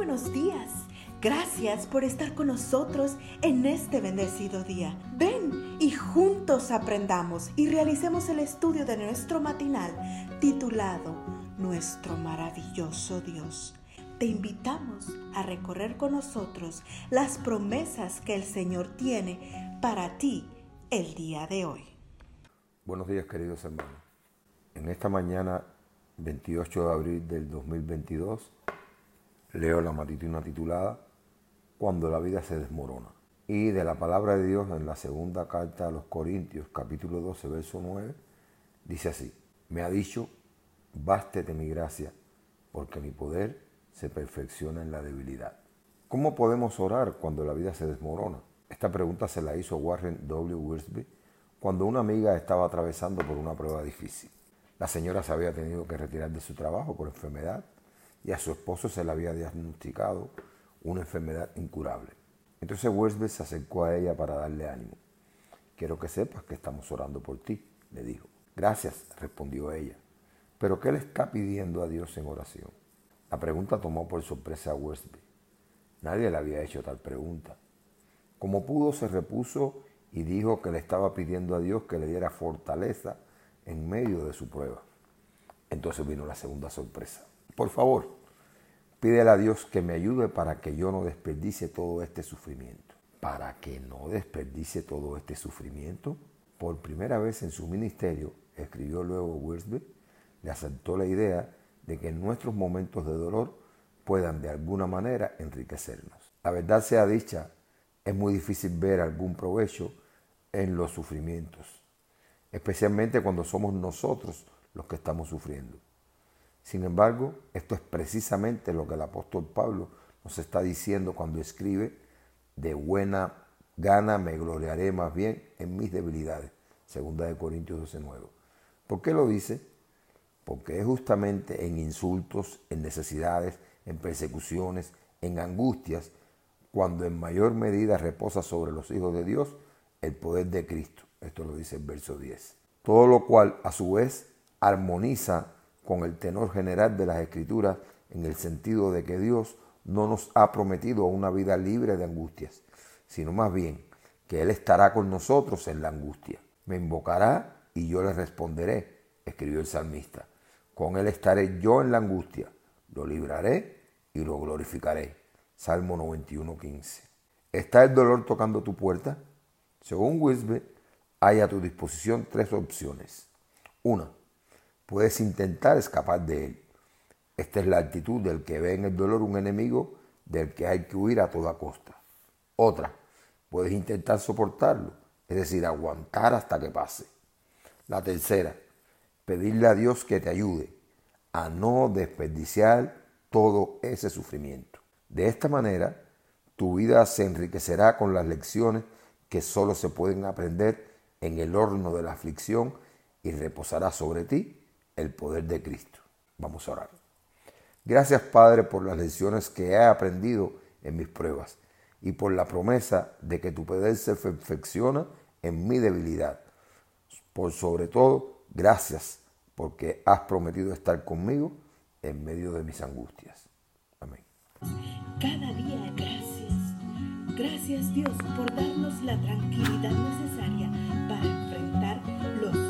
buenos días. Gracias por estar con nosotros en este bendecido día. Ven y juntos aprendamos y realicemos el estudio de nuestro matinal titulado Nuestro maravilloso Dios. Te invitamos a recorrer con nosotros las promesas que el Señor tiene para ti el día de hoy. Buenos días queridos hermanos. En esta mañana 28 de abril del 2022 leo la matutina titulada Cuando la vida se desmorona. Y de la palabra de Dios en la segunda carta a los Corintios, capítulo 12, verso 9, dice así, me ha dicho, bástete mi gracia, porque mi poder se perfecciona en la debilidad. ¿Cómo podemos orar cuando la vida se desmorona? Esta pregunta se la hizo Warren W. Wiersbe cuando una amiga estaba atravesando por una prueba difícil. La señora se había tenido que retirar de su trabajo por enfermedad y a su esposo se le había diagnosticado una enfermedad incurable. Entonces Wiersbe se acercó a ella para darle ánimo. Quiero que sepas que estamos orando por ti, le dijo. Gracias, respondió ella. Pero ¿qué le está pidiendo a Dios en oración? La pregunta tomó por sorpresa a Westby. Nadie le había hecho tal pregunta. Como pudo, se repuso y dijo que le estaba pidiendo a Dios que le diera fortaleza en medio de su prueba. Entonces vino la segunda sorpresa. Por favor, pídele a Dios que me ayude para que yo no desperdicie todo este sufrimiento. Para que no desperdicie todo este sufrimiento, por primera vez en su ministerio, escribió luego Wiersbe, le aceptó la idea de que nuestros momentos de dolor puedan de alguna manera enriquecernos. La verdad sea dicha, es muy difícil ver algún provecho en los sufrimientos, especialmente cuando somos nosotros los que estamos sufriendo. Sin embargo, esto es precisamente lo que el apóstol Pablo nos está diciendo cuando escribe, de buena gana me gloriaré más bien en mis debilidades, segunda de Corintios 12:9. ¿Por qué lo dice? porque es justamente en insultos, en necesidades, en persecuciones, en angustias, cuando en mayor medida reposa sobre los hijos de Dios el poder de Cristo. Esto lo dice el verso 10. Todo lo cual a su vez armoniza con el tenor general de las escrituras en el sentido de que Dios no nos ha prometido una vida libre de angustias, sino más bien que Él estará con nosotros en la angustia. Me invocará y yo le responderé, escribió el salmista. Con él estaré yo en la angustia, lo libraré y lo glorificaré. Salmo 91, 15. ¿Está el dolor tocando tu puerta? Según Wisbe, hay a tu disposición tres opciones. Una, puedes intentar escapar de él. Esta es la actitud del que ve en el dolor un enemigo del que hay que huir a toda costa. Otra, puedes intentar soportarlo, es decir, aguantar hasta que pase. La tercera, pedirle a Dios que te ayude a no desperdiciar todo ese sufrimiento. De esta manera, tu vida se enriquecerá con las lecciones que solo se pueden aprender en el horno de la aflicción y reposará sobre ti el poder de Cristo. Vamos a orar. Gracias Padre por las lecciones que he aprendido en mis pruebas y por la promesa de que tu poder se perfecciona en mi debilidad. Por sobre todo, gracias porque has prometido estar conmigo en medio de mis angustias. Amén. Cada día gracias. Gracias Dios por darnos la tranquilidad necesaria para enfrentar los